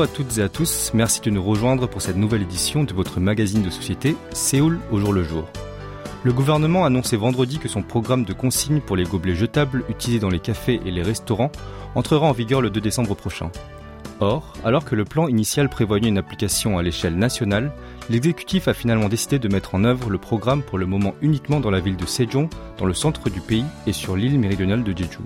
À toutes et à tous, merci de nous rejoindre pour cette nouvelle édition de votre magazine de société Séoul au jour le jour. Le gouvernement a annoncé vendredi que son programme de consigne pour les gobelets jetables utilisés dans les cafés et les restaurants entrera en vigueur le 2 décembre prochain. Or, alors que le plan initial prévoyait une application à l'échelle nationale, l'exécutif a finalement décidé de mettre en œuvre le programme pour le moment uniquement dans la ville de Sejong, dans le centre du pays et sur l'île méridionale de Jeju.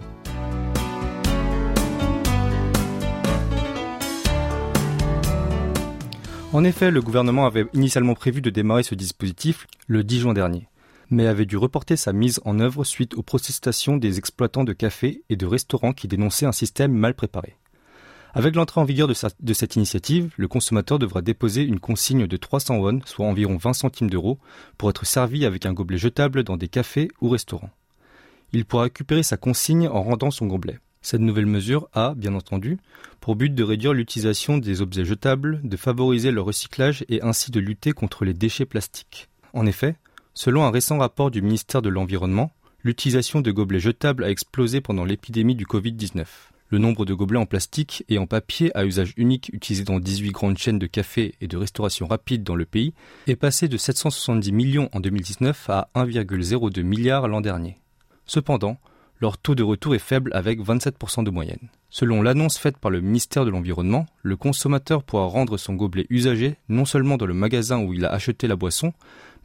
En effet, le gouvernement avait initialement prévu de démarrer ce dispositif le 10 juin dernier, mais avait dû reporter sa mise en œuvre suite aux protestations des exploitants de cafés et de restaurants qui dénonçaient un système mal préparé. Avec l'entrée en vigueur de, cette initiative, le consommateur devra déposer une consigne de 300 won, soit environ 20 centimes d'euros, pour être servi avec un gobelet jetable dans des cafés ou restaurants. Il pourra récupérer sa consigne en rendant son gobelet. Cette nouvelle mesure a, bien entendu, pour but de réduire l'utilisation des objets jetables, de favoriser leur recyclage et ainsi de lutter contre les déchets plastiques. En effet, selon un récent rapport du ministère de l'Environnement, l'utilisation de gobelets jetables a explosé pendant l'épidémie du Covid-19. Le nombre de gobelets en plastique et en papier à usage unique utilisés dans 18 grandes chaînes de café et de restauration rapide dans le pays est passé de 770 millions en 2019 à 1,02 milliard l'an dernier. Cependant, leur taux de retour est faible avec 27% de moyenne. Selon l'annonce faite par le ministère de l'Environnement, le consommateur pourra rendre son gobelet usagé non seulement dans le magasin où il a acheté la boisson,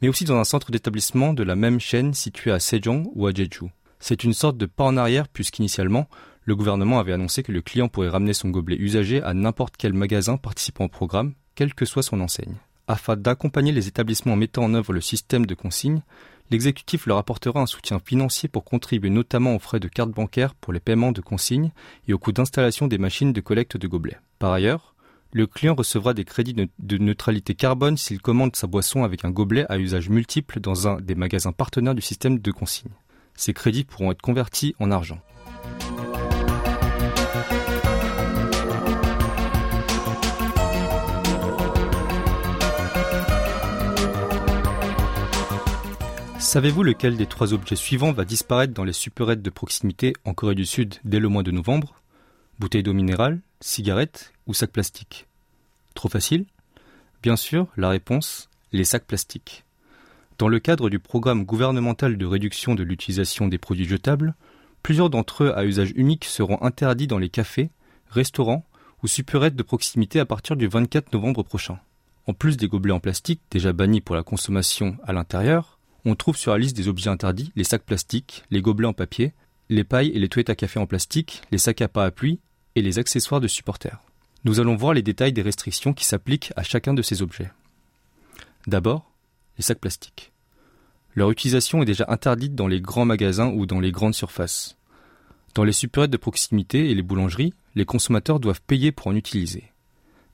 mais aussi dans un centre d'établissement de la même chaîne situé à Sejong ou à Jeju. C'est une sorte de pas en arrière puisqu'initialement, le gouvernement avait annoncé que le client pourrait ramener son gobelet usagé à n'importe quel magasin participant au programme, quelle que soit son enseigne. Afin d'accompagner les établissements mettant en œuvre le système de consigne, l'exécutif leur apportera un soutien financier pour contribuer notamment aux frais de carte bancaire pour les paiements de consignes et aux coûts d'installation des machines de collecte de gobelets. Par ailleurs, le client recevra des crédits de neutralité carbone s'il commande sa boisson avec un gobelet à usage multiple dans un des magasins partenaires du système de consigne. Ces crédits pourront être convertis en argent. Savez-vous lequel des trois objets suivants va disparaître dans les supérettes de proximité en Corée du Sud dès le mois de novembre? Bouteille d'eau minérale, cigarettes ou sacs plastiques Trop facile? Bien sûr, la réponse, les sacs plastiques. Dans le cadre du programme gouvernemental de réduction de l'utilisation des produits jetables, plusieurs d'entre eux à usage unique seront interdits dans les cafés, restaurants ou supérettes de proximité à partir du 24 novembre prochain. En plus des gobelets en plastique déjà bannis pour la consommation à l'intérieur, on trouve sur la liste des objets interdits les sacs plastiques, les gobelets en papier, les pailles et les toilettes à café en plastique, les sacs à parapluie et les accessoires de supporters. Nous allons voir les détails des restrictions qui s'appliquent à chacun de ces objets. D'abord, les sacs plastiques. Leur utilisation est déjà interdite dans les grands magasins ou dans les grandes surfaces. Dans les supérettes de proximité et les boulangeries, les consommateurs doivent payer pour en utiliser.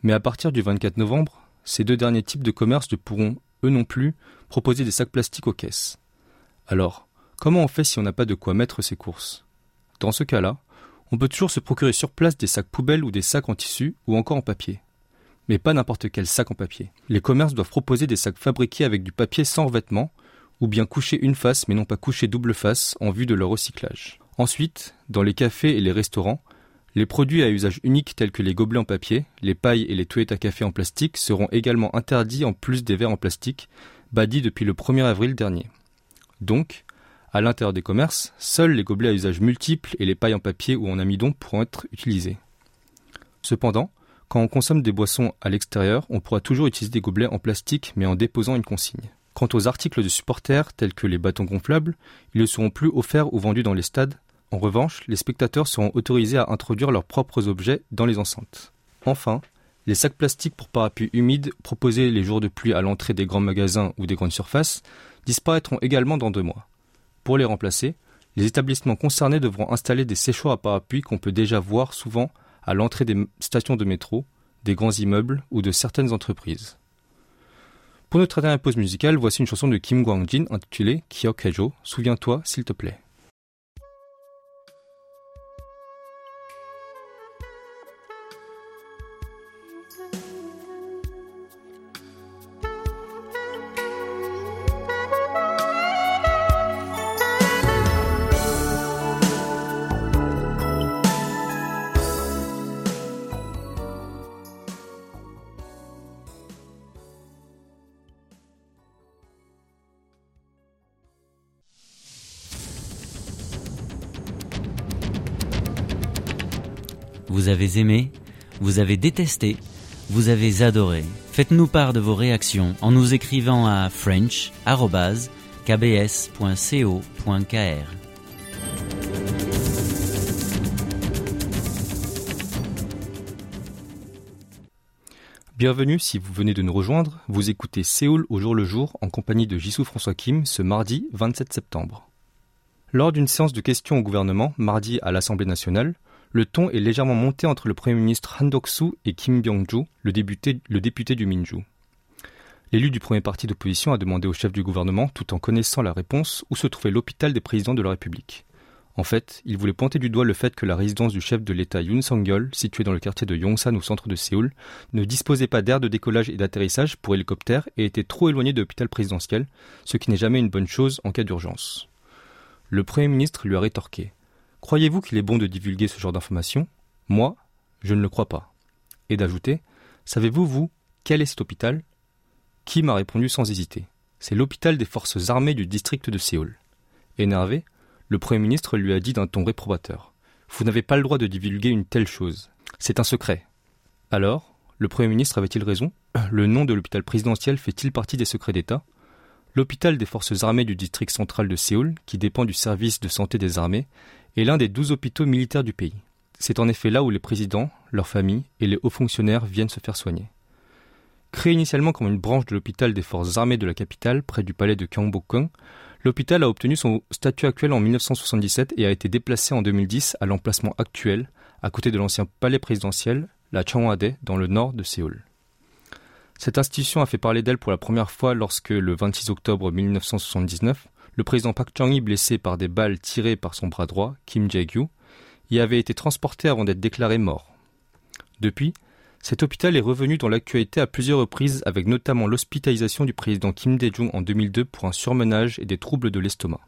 Mais à partir du 24 novembre, ces deux derniers types de commerce ne pourront eux non plus, proposer des sacs plastiques aux caisses. Alors, comment on fait si on n'a pas de quoi mettre ses courses? Dans ce cas-là, on peut toujours se procurer sur place des sacs poubelles ou des sacs en tissu ou encore en papier. Mais pas n'importe quel sac en papier. Les commerces doivent proposer des sacs fabriqués avec du papier sans revêtement, ou bien coucher une face mais non pas coucher double face en vue de leur recyclage. Ensuite, dans les cafés et les restaurants, les produits à usage unique tels que les gobelets en papier, les pailles et les toilettes à café en plastique seront également interdits en plus des verres en plastique, badis depuis le 1er avril dernier. Donc, à l'intérieur des commerces, seuls les gobelets à usage multiple et les pailles en papier ou en amidon pourront être utilisés. Cependant, quand on consomme des boissons à l'extérieur, on pourra toujours utiliser des gobelets en plastique mais en déposant une consigne. Quant aux articles de supporters tels que les bâtons gonflables, ils ne seront plus offerts ou vendus dans les stades, en revanche, les spectateurs seront autorisés à introduire leurs propres objets dans les enceintes. Enfin, les sacs plastiques pour parapluies humides proposés les jours de pluie à l'entrée des grands magasins ou des grandes surfaces disparaîtront également dans deux mois. Pour les remplacer, les établissements concernés devront installer des séchoirs à parapluies qu'on peut déjà voir souvent à l'entrée des stations de métro, des grands immeubles ou de certaines entreprises. Pour notre dernière pause musicale, voici une chanson de Kim Kwang-jin intitulée Kyokhejo, Souviens-toi s'il te plaît. Avez aimé, vous avez détesté, vous avez adoré. Faites-nous part de vos réactions en nous écrivant à french.kbs.co.kr. Bienvenue si vous venez de nous rejoindre, vous écoutez Séoul au jour le jour en compagnie de Jisoo François Kim ce mardi 27 septembre. Lors d'une séance de questions au gouvernement mardi à l'Assemblée nationale, le ton est légèrement monté entre le Premier ministre Han Dok-soo et Kim Byung-joo, le, député du Minju. L'élu du premier parti d'opposition a demandé au chef du gouvernement, tout en connaissant la réponse, où se trouvait l'hôpital des présidents de la République. En fait, il voulait pointer du doigt le fait que la résidence du chef de l'État Yoon Song-yeol, située dans le quartier de Yongsan au centre de Séoul, ne disposait pas d'air de décollage et d'atterrissage pour hélicoptère et était trop éloignée de l'hôpital présidentiel, ce qui n'est jamais une bonne chose en cas d'urgence. Le Premier ministre lui a rétorqué Croyez-vous qu'il est bon de divulguer ce genre d'informations? Moi, je ne le crois pas. Et d'ajouter Savez-vous, vous, quel est cet hôpital? Qui m'a répondu sans hésiter? C'est l'hôpital des forces armées du district de Séoul. Énervé, le Premier ministre lui a dit d'un ton réprobateur Vous n'avez pas le droit de divulguer une telle chose. C'est un secret. Alors, le Premier ministre avait-il raison? Le nom de l'hôpital présidentiel fait-il partie des secrets d'État? L'hôpital des forces armées du district central de Séoul, qui dépend du service de santé des armées, est l'un des douze hôpitaux militaires du pays. C'est en effet là où les présidents, leurs familles et les hauts fonctionnaires viennent se faire soigner. Créé initialement comme une branche de l'hôpital des forces armées de la capitale, près du palais de Gyeongbokgung, l'hôpital a obtenu son statut actuel en 1977 et a été déplacé en 2010 à l'emplacement actuel, à côté de l'ancien palais présidentiel, la Changwade, dans le nord de Séoul. Cette institution a fait parler d'elle pour la première fois lorsque, le 26 octobre 1979, le président Park Chung-hee, blessé par des balles tirées par son bras droit, Kim Jae-gyu, y avait été transporté avant d'être déclaré mort. Depuis, cet hôpital est revenu dans l'actualité à plusieurs reprises avec notamment l'hospitalisation du président Kim Dae-jung en 2002 pour un surmenage et des troubles de l'estomac.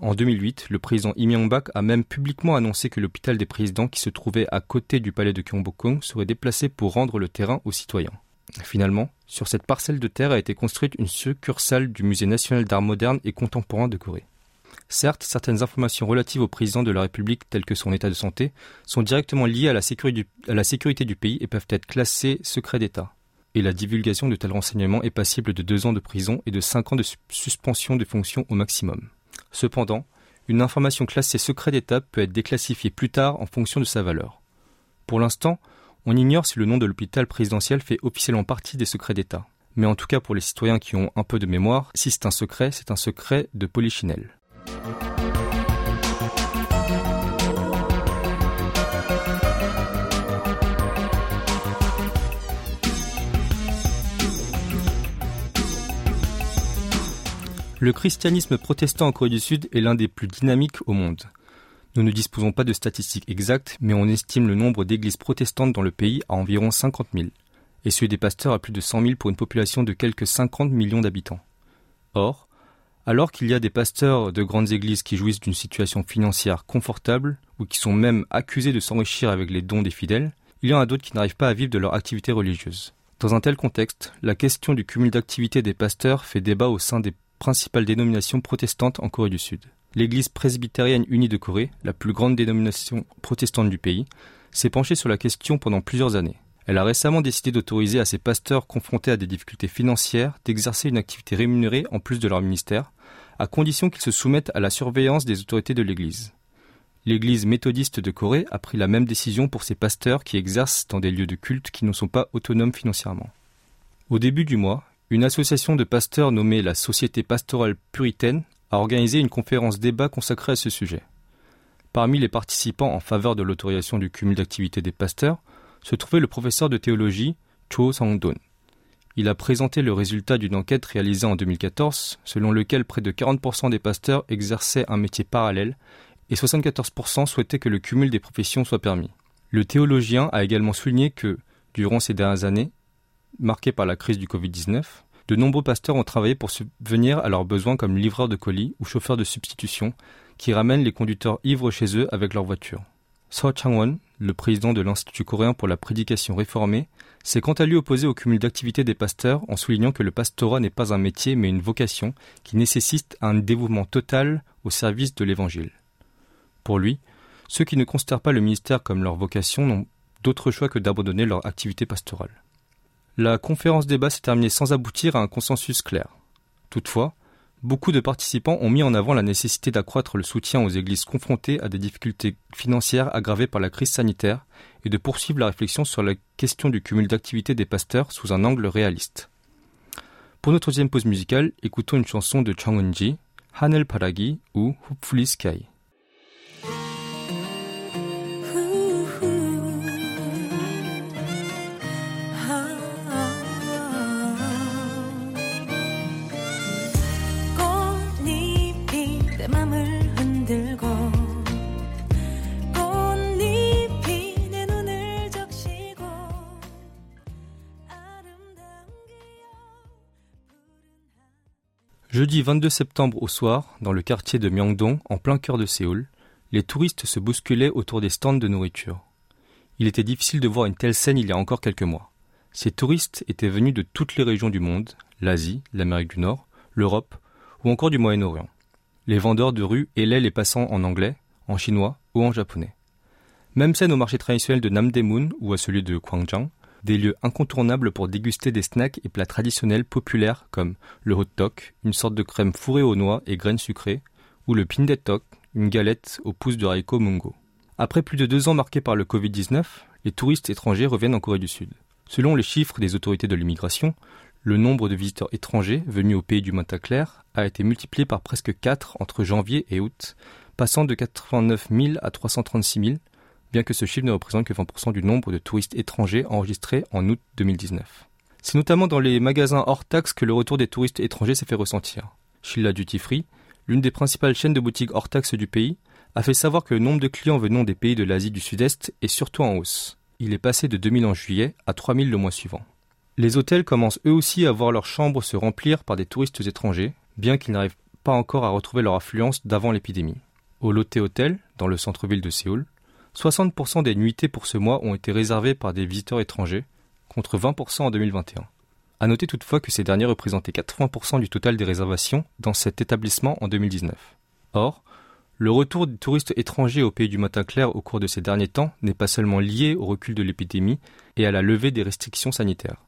En 2008, le président Lee Myung-bak a même publiquement annoncé que l'hôpital des présidents qui se trouvait à côté du palais de Gyeongbokgung serait déplacé pour rendre le terrain aux citoyens. Finalement, sur cette parcelle de terre a été construite une succursale du Musée national d'art moderne et contemporain de Corée. Certes, certaines informations relatives au président de la République, telles que son état de santé, sont directement liées à la, sécurité du, pays et peuvent être classées secret d'État. Et la divulgation de tels renseignements est passible de deux ans de prison et de cinq ans de suspension de fonction au maximum. Cependant, une information classée secret d'État peut être déclassifiée plus tard en fonction de sa valeur. Pour l'instant, on ignore si le nom de l'hôpital présidentiel fait officiellement partie des secrets d'État. Mais en tout cas pour les citoyens qui ont un peu de mémoire, si c'est un secret, c'est un secret de Polichinelle. Le christianisme protestant en Corée du Sud est l'un des plus dynamiques au monde. Nous ne disposons pas de statistiques exactes, mais on estime le nombre d'églises protestantes dans le pays à environ 50 000, et celui des pasteurs à plus de 100 000 pour une population de quelques 50 millions d'habitants. Or, alors qu'il y a des pasteurs de grandes églises qui jouissent d'une situation financière confortable, ou qui sont même accusés de s'enrichir avec les dons des fidèles, il y en a d'autres qui n'arrivent pas à vivre de leur activité religieuse. Dans un tel contexte, la question du cumul d'activités des pasteurs fait débat au sein des principales dénominations protestantes en Corée du Sud l'Église presbytérienne unie de Corée, la plus grande dénomination protestante du pays, s'est penchée sur la question pendant plusieurs années. Elle a récemment décidé d'autoriser à ses pasteurs confrontés à des difficultés financières d'exercer une activité rémunérée en plus de leur ministère, à condition qu'ils se soumettent à la surveillance des autorités de l'Église. L'Église méthodiste de Corée a pris la même décision pour ses pasteurs qui exercent dans des lieux de culte qui ne sont pas autonomes financièrement. Au début du mois, une association de pasteurs nommée la Société pastorale puritaine a organisé une conférence débat consacrée à ce sujet. Parmi les participants en faveur de l'autorisation du cumul d'activité des pasteurs se trouvait le professeur de théologie Cho Sang-don. Il a présenté le résultat d'une enquête réalisée en 2014, selon lequel près de 40% des pasteurs exerçaient un métier parallèle et 74% souhaitaient que le cumul des professions soit permis. Le théologien a également souligné que, durant ces dernières années, marquées par la crise du Covid-19, de nombreux pasteurs ont travaillé pour subvenir à leurs besoins comme livreurs de colis ou chauffeurs de substitution, qui ramènent les conducteurs ivres chez eux avec leur voiture. So Changwon, le président de l'Institut coréen pour la prédication réformée, s'est quant à lui opposé au cumul d'activités des pasteurs en soulignant que le pastorat n'est pas un métier mais une vocation qui nécessite un dévouement total au service de l'Évangile. Pour lui, ceux qui ne considèrent pas le ministère comme leur vocation n'ont d'autre choix que d'abandonner leur activité pastorale. La conférence débat s'est terminée sans aboutir à un consensus clair. Toutefois, beaucoup de participants ont mis en avant la nécessité d'accroître le soutien aux églises confrontées à des difficultés financières aggravées par la crise sanitaire et de poursuivre la réflexion sur la question du cumul d'activités des pasteurs sous un angle réaliste. Pour notre deuxième pause musicale, écoutons une chanson de Chang Eun-ji, Hanel Paragi ou Hopefully Sky. Jeudi 22 septembre au soir, dans le quartier de Myeongdong, en plein cœur de Séoul, les touristes se bousculaient autour des stands de nourriture. Il était difficile de voir une telle scène il y a encore quelques mois. Ces touristes étaient venus de toutes les régions du monde, l'Asie, l'Amérique du Nord, l'Europe ou encore du Moyen-Orient. Les vendeurs de rue hélaient les passants en anglais, en chinois ou en japonais. Même scène au marché traditionnel de Namdaemun ou à celui de Gwangjang, des lieux incontournables pour déguster des snacks et plats traditionnels populaires comme le hot dog, une sorte de crème fourrée aux noix et graines sucrées, ou le pindetok, une galette aux pousses de haricot mungo. Après plus de deux ans marqués par le Covid-19, les touristes étrangers reviennent en Corée du Sud. Selon les chiffres des autorités de l'immigration, le nombre de visiteurs étrangers venus au pays du matin clair a été multiplié par presque 4 entre janvier et août, passant de 89 000 à 336 000, bien que ce chiffre ne représente que 20% du nombre de touristes étrangers enregistrés en août 2019. C'est notamment dans les magasins hors taxes que le retour des touristes étrangers s'est fait ressentir. Shilla Duty Free, l'une des principales chaînes de boutiques hors taxes du pays, a fait savoir que le nombre de clients venant des pays de l'Asie du Sud-Est est surtout en hausse. Il est passé de 2000 en juillet à 3000 le mois suivant. Les hôtels commencent eux aussi à voir leurs chambres se remplir par des touristes étrangers, bien qu'ils n'arrivent pas encore à retrouver leur affluence d'avant l'épidémie. Au Lotte Hotel, dans le centre-ville de Séoul, 60% des nuitées pour ce mois ont été réservées par des visiteurs étrangers, contre 20% en 2021. À noter toutefois que ces derniers représentaient 80% du total des réservations dans cet établissement en 2019. Or, le retour des touristes étrangers au pays du matin clair au cours de ces derniers temps n'est pas seulement lié au recul de l'épidémie et à la levée des restrictions sanitaires,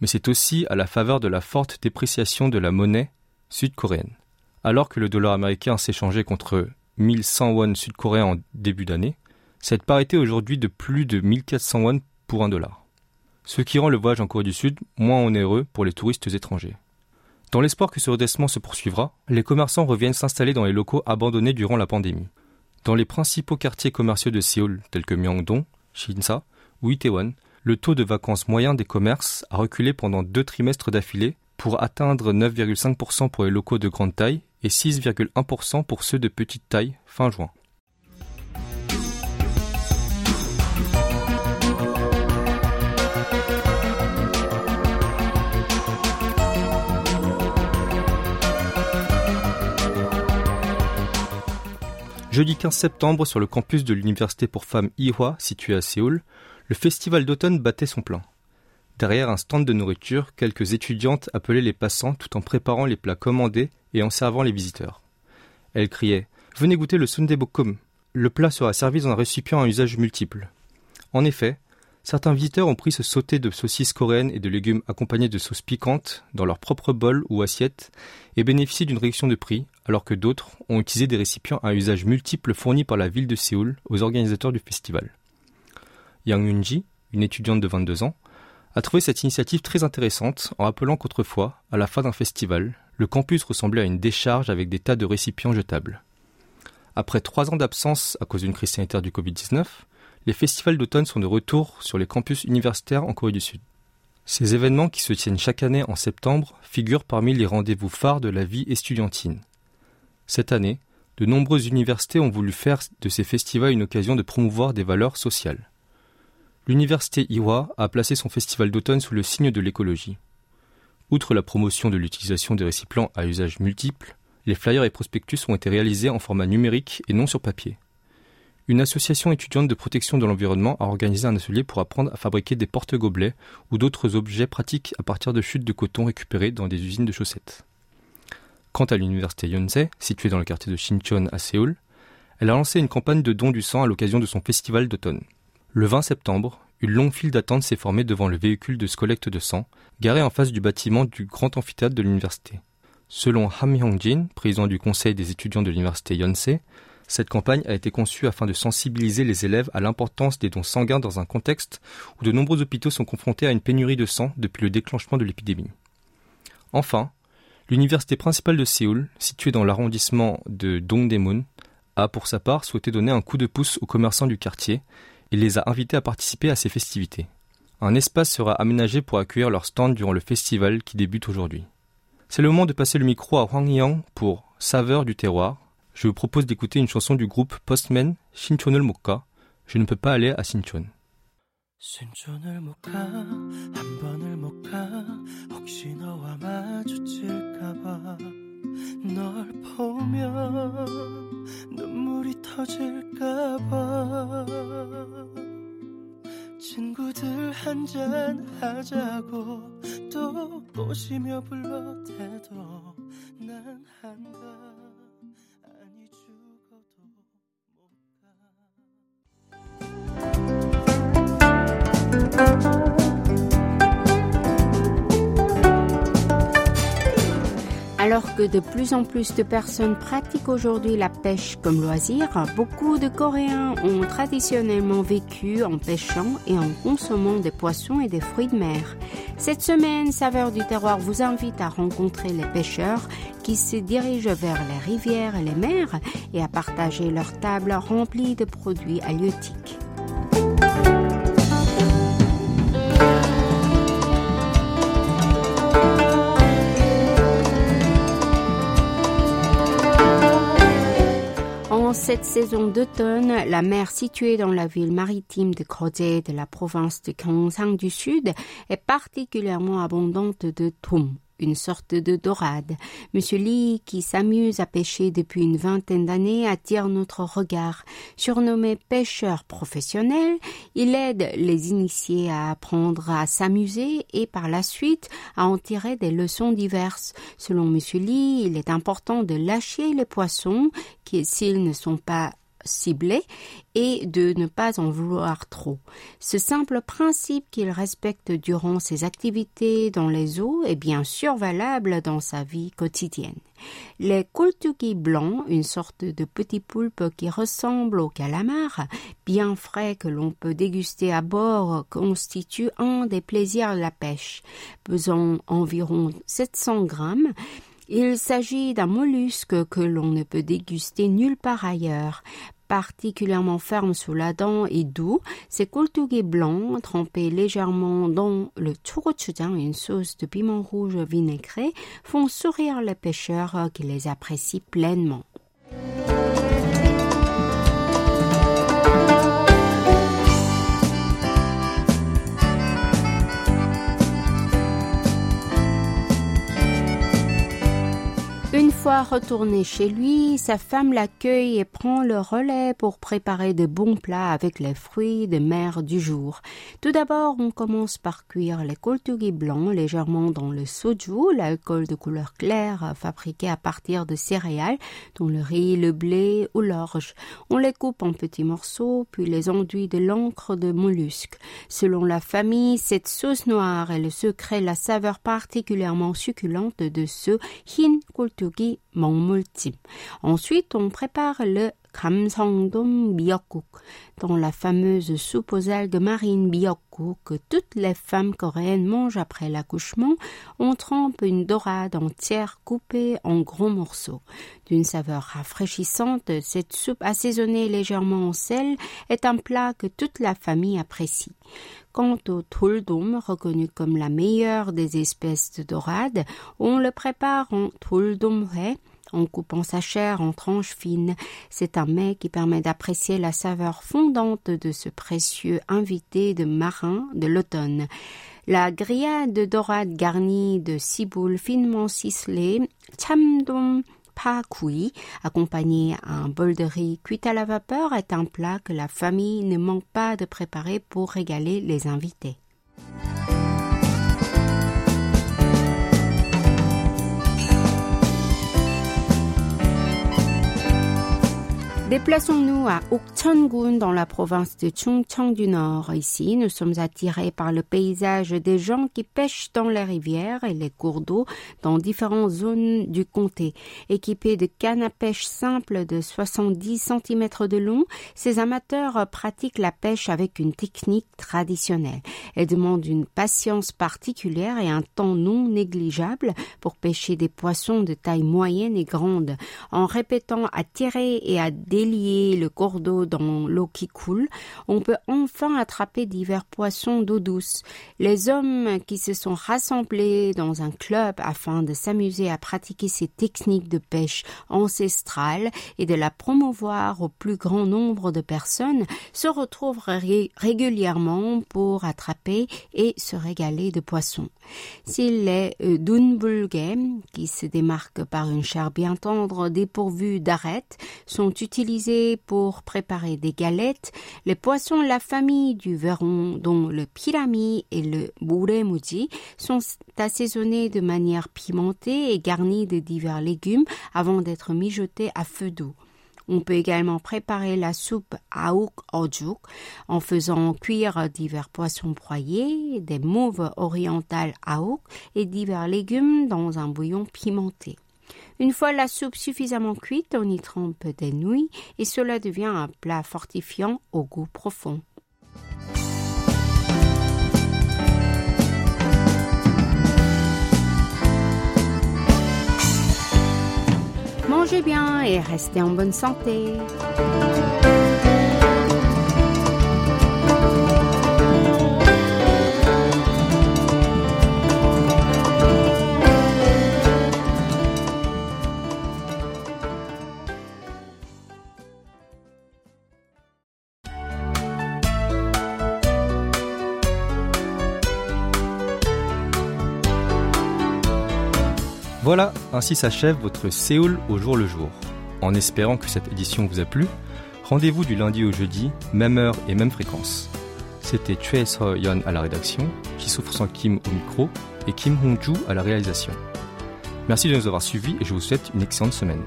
mais c'est aussi à la faveur de la forte dépréciation de la monnaie sud-coréenne. Alors que le dollar américain changé contre 1100 won sud-coréens en début d'année, cette parité aujourd'hui de plus de 1400 won pour un dollar. Ce qui rend le voyage en Corée du Sud moins onéreux pour les touristes étrangers. Dans l'espoir que ce redressement se poursuivra, les commerçants reviennent s'installer dans les locaux abandonnés durant la pandémie. Dans les principaux quartiers commerciaux de Séoul, tels que Myeongdong, Shinsa ou Itaewon, le taux de vacances moyen des commerces a reculé pendant deux trimestres d'affilée pour atteindre 9,5% pour les locaux de grande taille et 6,1% pour ceux de petite taille fin juin. Jeudi 15 septembre, sur le campus de l'université pour femmes Ihwa, situé à Séoul, le festival d'automne battait son plein. Derrière un stand de nourriture, quelques étudiantes appelaient les passants tout en préparant les plats commandés et en servant les visiteurs. Elles criaient Venez goûter le Sundae Bokkum. Le plat sera servi dans un récipient à usage multiple. En effet, certains visiteurs ont pris ce sauté de saucisses coréennes et de légumes accompagnés de sauces piquantes dans leur propre bol ou assiette et bénéficient d'une réduction de prix, alors que d'autres ont utilisé des récipients à usage multiple fournis par la ville de Séoul aux organisateurs du festival. Yang Yunji, une étudiante de 22 ans, a trouvé cette initiative très intéressante en rappelant qu'autrefois, à la fin d'un festival, le campus ressemblait à une décharge avec des tas de récipients jetables. Après trois ans d'absence à cause d'une crise sanitaire du Covid-19, les festivals d'automne sont de retour sur les campus universitaires en Corée du Sud. Ces événements qui se tiennent chaque année en septembre figurent parmi les rendez-vous phares de la vie estudiantine. Cette année, de nombreuses universités ont voulu faire de ces festivals une occasion de promouvoir des valeurs sociales. L'université Iwa a placé son festival d'automne sous le signe de l'écologie. Outre la promotion de l'utilisation des récipients à usage multiple, les flyers et prospectus ont été réalisés en format numérique et non sur papier. Une association étudiante de protection de l'environnement a organisé un atelier pour apprendre à fabriquer des porte-gobelets ou d'autres objets pratiques à partir de chutes de coton récupérées dans des usines de chaussettes. Quant à l'université Yonsei, située dans le quartier de Shincheon à Séoul, elle a lancé une campagne de don du sang à l'occasion de son festival d'automne. Le 20 septembre, une longue file d'attente s'est formée devant le véhicule de collecte de sang, garé en face du bâtiment du grand amphithéâtre de l'université. Selon Ham Hyung-jin, président du conseil des étudiants de l'université Yonsei, cette campagne a été conçue afin de sensibiliser les élèves à l'importance des dons sanguins dans un contexte où de nombreux hôpitaux sont confrontés à une pénurie de sang depuis le déclenchement de l'épidémie. Enfin, l'université principale de Séoul, située dans l'arrondissement de Dongdaemun, a pour sa part souhaité donner un coup de pouce aux commerçants du quartier et les a invités à participer à ces festivités. Un espace sera aménagé pour accueillir leur stand durant le festival qui débute aujourd'hui. C'est le moment de passer le micro à Huang Yang pour Saveur du terroir, je vous propose d'écouter une chanson du groupe Postman, 신촌을 못 가. Je ne peux pas aller à Sinchon. 신촌을 못 가, 한 번을 못 가, 혹시 너와 마주칠까봐. 널 보면 눈물이 터질까봐. 친구들 한잔 하자고 또 꼬시며 불러대도 난 한다. Alors que de plus en plus de personnes pratiquent aujourd'hui la pêche comme loisir, beaucoup de Coréens ont traditionnellement vécu en pêchant et en consommant des poissons et des fruits de mer. Cette semaine, Saveur du terroir vous invite à rencontrer les pêcheurs qui se dirigent vers les rivières et les mers et à partager leurs tables remplies de produits halieutiques. En cette saison d'automne, la mer située dans la ville maritime de Crozet de la province de Gyeongsang du Sud est particulièrement abondante de thon une sorte de dorade. Monsieur Lee, qui s'amuse à pêcher depuis une vingtaine d'années, attire notre regard. Surnommé pêcheur professionnel, il aide les initiés à apprendre à s'amuser et par la suite à en tirer des leçons diverses. Selon Monsieur Lee, il est important de lâcher les poissons qui, s'ils ne sont pas ciblés et de ne pas en vouloir trop. Ce simple principe qu'il respecte durant ses activités dans les eaux est bien sûr valable dans sa vie quotidienne. Les kultuki blancs, une sorte de petit poulpe qui ressemble au calamar, bien frais que l'on peut déguster à bord, constituent un des plaisirs de la pêche. Pesant environ 700 grammes, il s'agit d'un mollusque que l'on ne peut déguster nulle part ailleurs particulièrement ferme sous la dent et doux, ces kultugi blancs trempés légèrement dans le chogochujang, une sauce de piment rouge vinaigré, font sourire les pêcheurs qui les apprécient pleinement. Retourné chez lui, sa femme l'accueille et prend le relais pour préparer de bons plats avec les fruits de mer du jour. Tout d'abord, on commence par cuire les koltugi blancs légèrement dans le soju, l'alcool de couleur claire fabriqué à partir de céréales, dont le riz, le blé ou l'orge. On les coupe en petits morceaux, puis les enduit de l'encre de mollusque. Selon la famille, cette sauce noire est le secret, la saveur particulièrement succulente de ce hin Ensuite, on prépare le Kamsangdom Miokguk, dans la fameuse soupe aux algues marines Miokguk que toutes les femmes coréennes mangent après l'accouchement, on trempe une dorade entière coupée en gros morceaux. D'une saveur rafraîchissante, cette soupe assaisonnée légèrement en sel est un plat que toute la famille apprécie. Quant au tuldum, reconnu comme la meilleure des espèces de dorade, on le prépare en en coupant sa chair en tranches fines. C'est un mets qui permet d'apprécier la saveur fondante de ce précieux invité de marin de l'automne. La grillade de dorade garnie de ciboules finement ciselées, chamdom pa kui, accompagné à un bol de riz cuit à la vapeur, est un plat que la famille ne manque pas de préparer pour régaler les invités. Déplaçons-nous à Ukcheongun dans la province de Chungcheong du Nord. Ici, nous sommes attirés par le paysage des gens qui pêchent dans les rivières et les cours d'eau dans différentes zones du comté. Équipés de cannes à pêche simples de 70 cm de long, ces amateurs pratiquent la pêche avec une technique traditionnelle. Elle demande une patience particulière et un temps non négligeable pour pêcher des poissons de taille moyenne et grande. En répétant à tirer et à délier le cordeau dans l'eau qui coule, on peut enfin attraper divers poissons d'eau douce. Les hommes qui se sont rassemblés dans un club afin de s'amuser à pratiquer ces techniques de pêche ancestrale et de la promouvoir au plus grand nombre de personnes se retrouvent régulièrement pour attraper et se régaler de poissons. S'il est euh, Dunbulge, qui se démarque par une chair bien tendre dépourvue d'arêtes, sont utilisés pour préparer des galettes. Les poissons de la famille du verron, dont le pirami et le muji, sont assaisonnés de manière pimentée et garnis de divers légumes avant d'être mijotés à feu doux. On peut également préparer la soupe aouk ojuk en faisant cuire divers poissons broyés, des mauves orientales aouk et divers légumes dans un bouillon pimenté. Une fois la soupe suffisamment cuite, on y trempe des nouilles et cela devient un plat fortifiant au goût profond. Mangez bien et restez en bonne santé. Ainsi s'achève votre Séoul au jour le jour. En espérant que cette édition vous a plu, rendez-vous du lundi au jeudi, même heure et même fréquence. C'était Chue So-yeon à la rédaction, souffre sans Kim au micro et Kim Hong-ju à la réalisation. Merci de nous avoir suivis et je vous souhaite une excellente semaine.